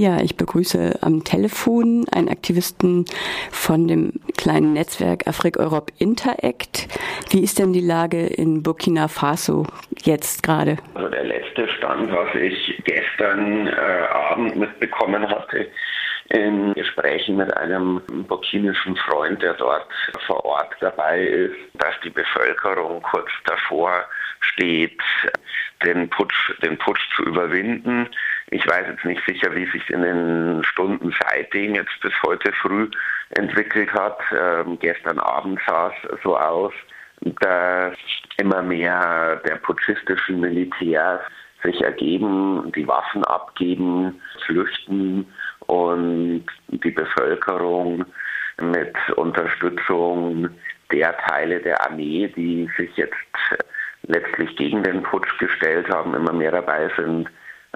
Ja, ich begrüße am Telefon einen Aktivisten von dem kleinen Netzwerk Afrik Europe Interact. Wie ist denn die Lage in Burkina Faso jetzt gerade? Also der letzte Stand, was ich gestern äh, Abend mitbekommen hatte, in Gesprächen mit einem burkinischen Freund, der dort vor Ort dabei ist, dass die Bevölkerung kurz davor steht, den Putsch, den Putsch zu überwinden. Ich weiß jetzt nicht sicher, wie sich in den Stunden seitdem jetzt bis heute früh entwickelt hat. Ähm, gestern Abend sah es so aus, dass immer mehr der putschistischen Militärs sich ergeben, die Waffen abgeben, flüchten und die Bevölkerung mit Unterstützung der Teile der Armee, die sich jetzt letztlich gegen den Putsch gestellt haben, immer mehr dabei sind,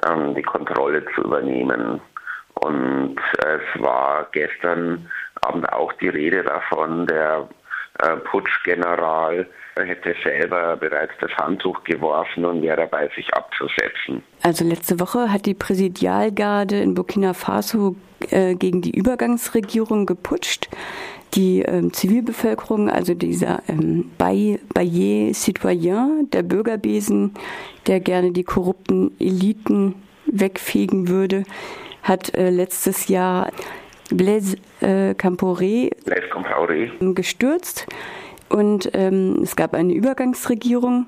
ähm, die Kontrolle zu übernehmen. Und es war gestern Abend auch die Rede davon, der äh, Putschgeneral hätte selber bereits das Handtuch geworfen und wäre dabei, sich abzusetzen. Also letzte Woche hat die Präsidialgarde in Burkina Faso äh, gegen die Übergangsregierung geputscht. Die ähm, Zivilbevölkerung, also dieser ähm, Bayer Citoyen, der Bürgerbesen, der gerne die korrupten Eliten wegfegen würde, hat äh, letztes Jahr Blaise äh, Compaoré. gestürzt. Und ähm, es gab eine Übergangsregierung.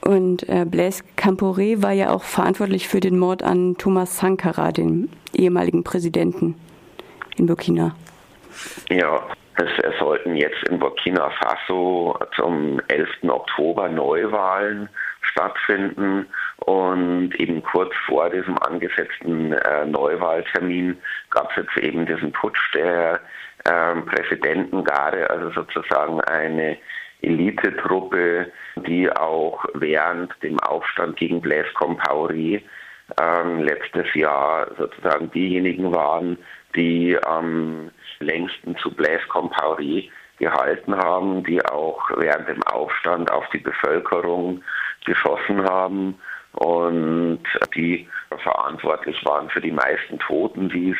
Und äh, Blaise Compaoré war ja auch verantwortlich für den Mord an Thomas Sankara, dem ehemaligen Präsidenten in Burkina. Ja, es sollten jetzt in Burkina Faso zum 11. Oktober Neuwahlen stattfinden und eben kurz vor diesem angesetzten äh, Neuwahltermin gab es jetzt eben diesen Putsch der äh, Präsidentengarde, also sozusagen eine Elitetruppe, die auch während dem Aufstand gegen Blaise Compaoré ähm, letztes Jahr sozusagen diejenigen waren, die am längsten zu Blaise Compaoré gehalten haben, die auch während dem Aufstand auf die Bevölkerung geschossen haben und die verantwortlich waren für die meisten Toten, die es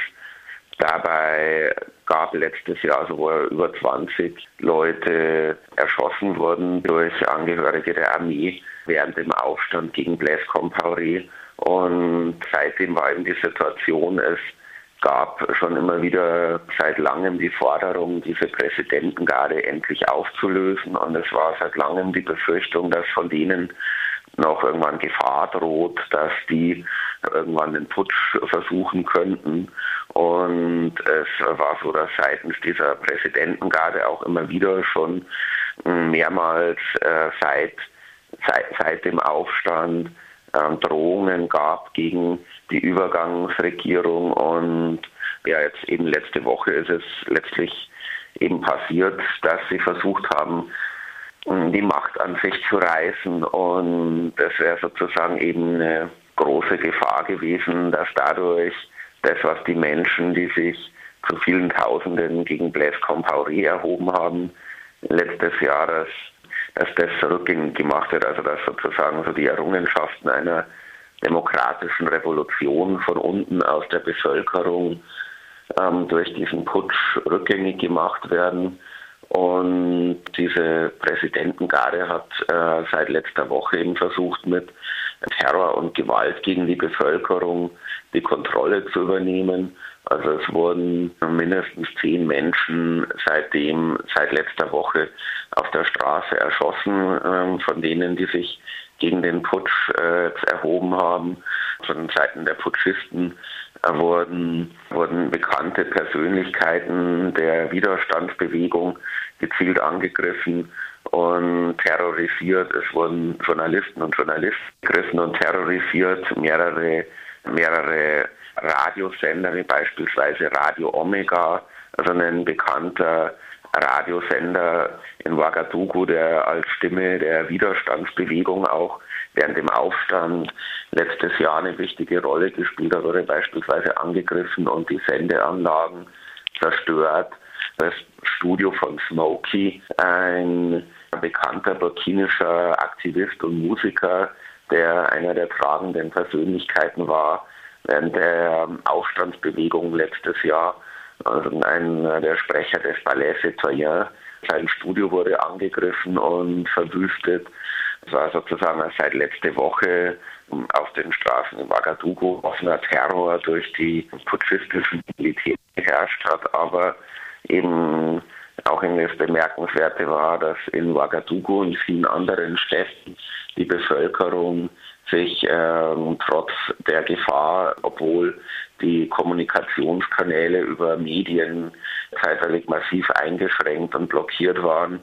dabei gab letztes Jahr, also wo über 20 Leute erschossen wurden durch Angehörige der Armee während dem Aufstand gegen Blaise Compaoré. Und seitdem war eben die Situation, es gab schon immer wieder seit langem die Forderung, diese Präsidentengarde endlich aufzulösen. Und es war seit langem die Befürchtung, dass von denen noch irgendwann Gefahr droht, dass die irgendwann den Putsch versuchen könnten. Und es war so, dass seitens dieser Präsidentengarde auch immer wieder schon mehrmals äh, seit, seit, seit dem Aufstand äh, Drohungen gab gegen die Übergangsregierung. Und ja, jetzt eben letzte Woche ist es letztlich eben passiert, dass sie versucht haben, die Macht an sich zu reißen. Und das wäre sozusagen eben eine große Gefahr gewesen, dass dadurch das, was die Menschen, die sich zu vielen Tausenden gegen Blaise Compaoré erhoben haben, letztes Jahr, dass, dass das rückgängig gemacht wird, also dass sozusagen so die Errungenschaften einer demokratischen Revolution von unten aus der Bevölkerung ähm, durch diesen Putsch rückgängig gemacht werden. Und diese Präsidentengarde hat äh, seit letzter Woche eben versucht, mit Terror und Gewalt gegen die Bevölkerung die Kontrolle zu übernehmen. Also es wurden mindestens zehn Menschen seitdem, seit letzter Woche auf der Straße erschossen, äh, von denen, die sich gegen den Putsch äh, erhoben haben. Von Seiten der Putschisten äh, wurden, wurden bekannte Persönlichkeiten der Widerstandsbewegung gezielt angegriffen und terrorisiert. Es wurden Journalisten und Journalisten gegriffen und terrorisiert. Mehrere, mehrere Radiosender, wie beispielsweise Radio Omega, also ein bekannter Radiosender in Ouagadougou, der als Stimme der Widerstandsbewegung auch während dem Aufstand letztes Jahr eine wichtige Rolle gespielt hat, wurde beispielsweise angegriffen und die Sendeanlagen zerstört. Das Studio von Smokey, ein bekannter burkinischer Aktivist und Musiker, der einer der tragenden Persönlichkeiten war während der Aufstandsbewegung letztes Jahr. Also ein, der Sprecher des Palais Citoyen, sein Studio wurde angegriffen und verwüstet. Es war sozusagen seit letzter Woche auf den Straßen in Ouagadougou offener Terror durch die putschistischen Militär geherrscht hat, aber eben auch das Bemerkenswerte war, dass in Ouagadougou und vielen anderen Städten die Bevölkerung sich ähm, trotz der Gefahr, obwohl die Kommunikationskanäle über Medien zeitweilig massiv eingeschränkt und blockiert waren,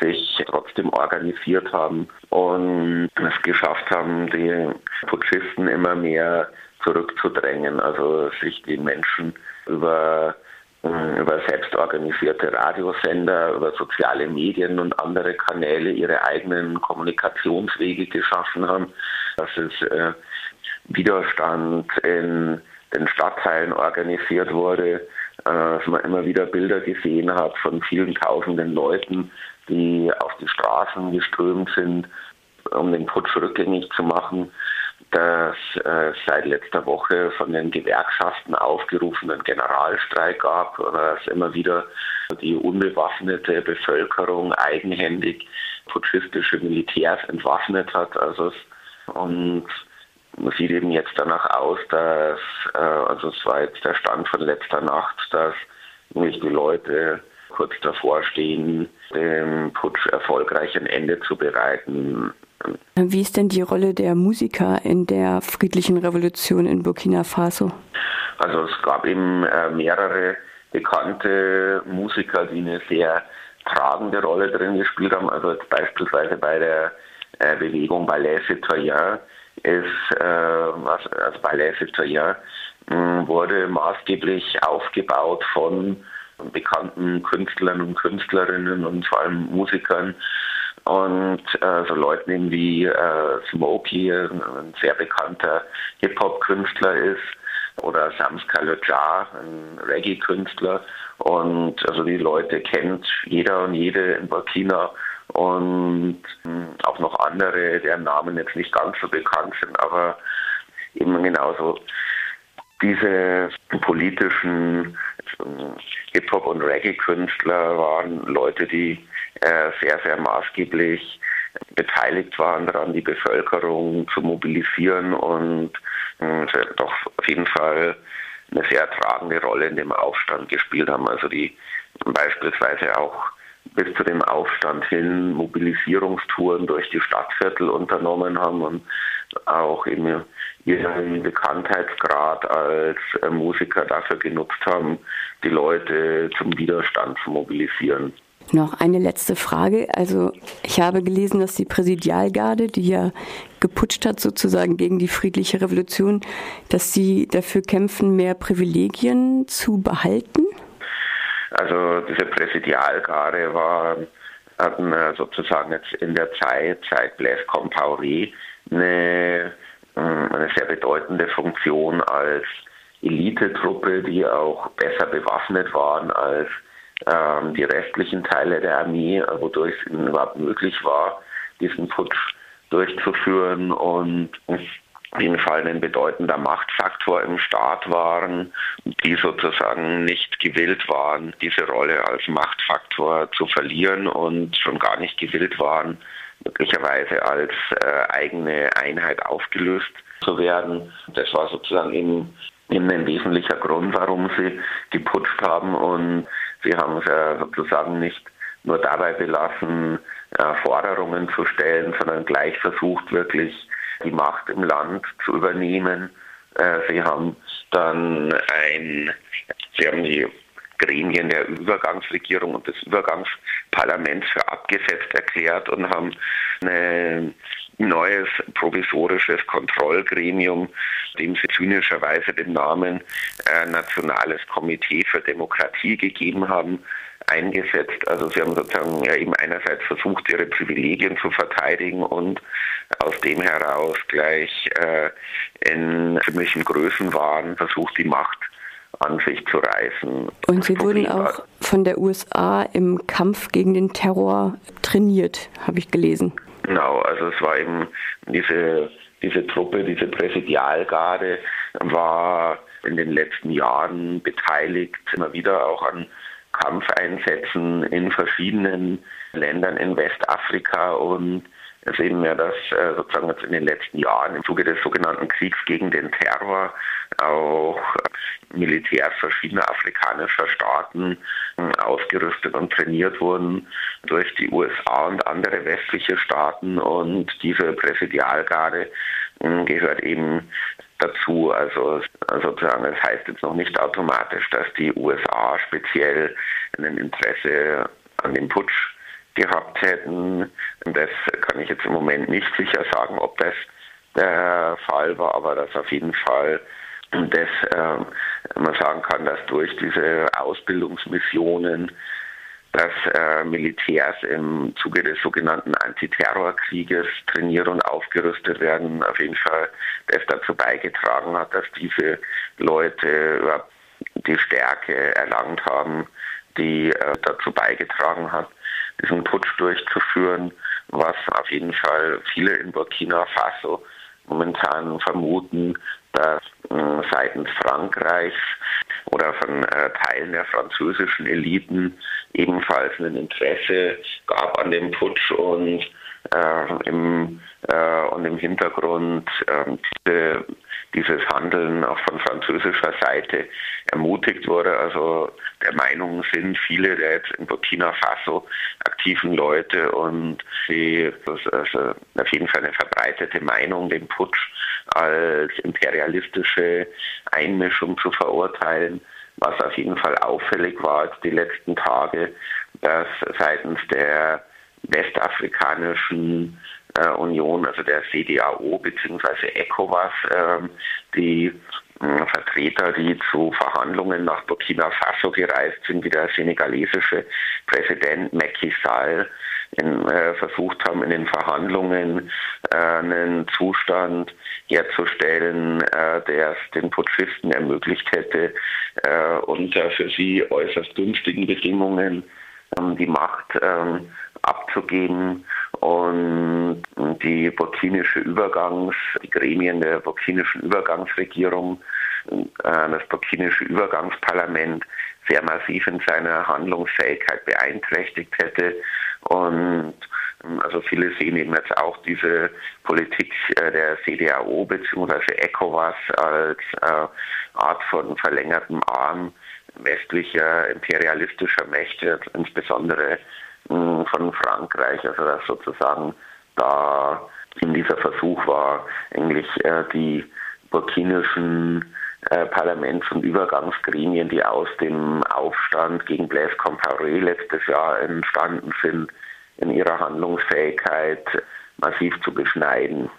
sich trotzdem organisiert haben und es geschafft haben, die Putschisten immer mehr zurückzudrängen, also sich die Menschen über äh, über selbstorganisierte Radiosender, über soziale Medien und andere Kanäle ihre eigenen Kommunikationswege geschaffen haben, dass es äh, Widerstand in den Stadtteilen organisiert wurde, äh, dass man immer wieder Bilder gesehen hat von vielen tausenden Leuten, die auf die Straßen geströmt sind, um den Putsch rückgängig zu machen dass äh, seit letzter Woche von den Gewerkschaften aufgerufenen Generalstreik gab, oder dass immer wieder die unbewaffnete Bevölkerung eigenhändig putschistische Militärs entwaffnet hat. Also und man sieht eben jetzt danach aus, dass, äh, also es war jetzt der Stand von letzter Nacht, dass nämlich die Leute kurz davor stehen, dem Putsch erfolgreich ein Ende zu bereiten. Wie ist denn die Rolle der Musiker in der friedlichen Revolution in Burkina Faso? Also es gab eben äh, mehrere bekannte Musiker, die eine sehr tragende Rolle drin gespielt haben. Also beispielsweise bei der äh, Bewegung Ballet Citoyen ist, äh, also, also Ballet Citoyen hm, wurde maßgeblich aufgebaut von bekannten Künstlern und Künstlerinnen und vor allem Musikern und äh, so Leuten wie äh, Smokey, ein sehr bekannter Hip-Hop-Künstler ist, oder Sams Kaloja, ein Reggae-Künstler. Und also die Leute kennt jeder und jede in Burkina und hm, auch noch andere, deren Namen jetzt nicht ganz so bekannt sind, aber eben genauso diese politischen hm, Hip-Hop- und Reggae-Künstler waren Leute, die äh, sehr, sehr maßgeblich beteiligt waren daran, die Bevölkerung zu mobilisieren und, und doch auf jeden Fall eine sehr tragende Rolle in dem Aufstand gespielt haben. Also die beispielsweise auch bis zu dem Aufstand hin Mobilisierungstouren durch die Stadtviertel unternommen haben und auch eben ihren Bekanntheitsgrad als Musiker dafür genutzt haben, die Leute zum Widerstand zu mobilisieren. Noch eine letzte Frage. Also ich habe gelesen, dass die Präsidialgarde, die ja geputscht hat sozusagen gegen die friedliche Revolution, dass sie dafür kämpfen, mehr Privilegien zu behalten. Also diese Präsidialgarde war hatten sozusagen jetzt in der Zeit seit Blaise Compaoré eine, ähm, eine sehr bedeutende Funktion als Elitetruppe, die auch besser bewaffnet waren als ähm, die restlichen Teile der Armee, wodurch es überhaupt möglich war, diesen Putsch durchzuführen. Und auf jeden Fall ein bedeutender Machtfaktor im Staat waren, die sozusagen nicht gewillt waren, diese Rolle als Machtfaktor zu verlieren und schon gar nicht gewillt waren, möglicherweise als äh, eigene Einheit aufgelöst zu werden. Das war sozusagen eben, eben ein wesentlicher Grund, warum sie geputscht haben und Sie haben es ja sozusagen nicht nur dabei belassen, äh, Forderungen zu stellen, sondern gleich versucht, wirklich die Macht im Land zu übernehmen. Äh, sie haben dann ein, sie haben die Gremien der Übergangsregierung und des Übergangsparlaments für abgesetzt erklärt und haben ein neues provisorisches Kontrollgremium, dem sie zynischerweise den Namen äh, Nationales Komitee für Demokratie gegeben haben, eingesetzt. Also sie haben sozusagen eben einerseits versucht, ihre Privilegien zu verteidigen und aus dem heraus gleich äh, in ziemlichen Größenwahn versucht, die Macht an sich zu reißen. Und Sie wurden auch von der USA im Kampf gegen den Terror trainiert, habe ich gelesen. Genau, also es war eben diese, diese Truppe, diese Präsidialgarde, war in den letzten Jahren beteiligt, immer wieder auch an Kampfeinsätzen in verschiedenen Ländern in Westafrika und sehen wir, dass äh, sozusagen jetzt in den letzten Jahren im Zuge des sogenannten Kriegs gegen den Terror auch Militärs verschiedener afrikanischer Staaten äh, ausgerüstet und trainiert wurden durch die USA und andere westliche Staaten und diese Präsidialgarde äh, gehört eben dazu. Also sozusagen, das heißt jetzt noch nicht automatisch, dass die USA speziell ein Interesse an dem Putsch gehabt hätten. Das kann ich jetzt im Moment nicht sicher sagen, ob das der Fall war, aber dass auf jeden Fall das äh, man sagen kann, dass durch diese Ausbildungsmissionen dass äh, Militärs im Zuge des sogenannten Antiterrorkrieges trainiert und aufgerüstet werden, auf jeden Fall das dazu beigetragen hat, dass diese Leute die Stärke erlangt haben, die äh, dazu beigetragen hat, diesen Putsch durchzuführen, was auf jeden Fall viele in Burkina Faso momentan vermuten, dass äh, seitens Frankreichs oder von äh, Teilen der französischen Eliten ebenfalls ein Interesse gab an dem Putsch und äh, im, äh, und im Hintergrund ähm, diese, dieses Handeln auch von französischer Seite ermutigt wurde. Also der Meinung sind viele der jetzt in Burkina Faso aktiven Leute und sie, also auf jeden Fall eine verbreitete Meinung, den Putsch als imperialistische Einmischung zu verurteilen. Was auf jeden Fall auffällig war die letzten Tage, dass seitens der westafrikanischen äh, Union, also der CDAO bzw. ECOWAS, äh, die Vertreter, die zu Verhandlungen nach Burkina Faso gereist sind, wie der senegalesische Präsident Macky Sall, in, äh, versucht haben, in den Verhandlungen äh, einen Zustand herzustellen, äh, der es den Putschisten ermöglicht hätte, äh, unter für sie äußerst günstigen Bedingungen ähm, die Macht ähm, abzugeben und die burkinische Übergangs, die Gremien der burkinischen Übergangsregierung, äh, das burkinische Übergangsparlament sehr massiv in seiner Handlungsfähigkeit beeinträchtigt hätte und ähm, also viele sehen eben jetzt auch diese Politik äh, der CDAO bzw. ECOWAS als äh, Art von verlängertem Arm westlicher imperialistischer Mächte, insbesondere hm, von Frankreich, also dass sozusagen da in dieser Versuch war, eigentlich äh, die burkinischen Parlaments- und Übergangsgremien, die aus dem Aufstand gegen Blaise Compaoré letztes Jahr entstanden sind, in ihrer Handlungsfähigkeit massiv zu beschneiden.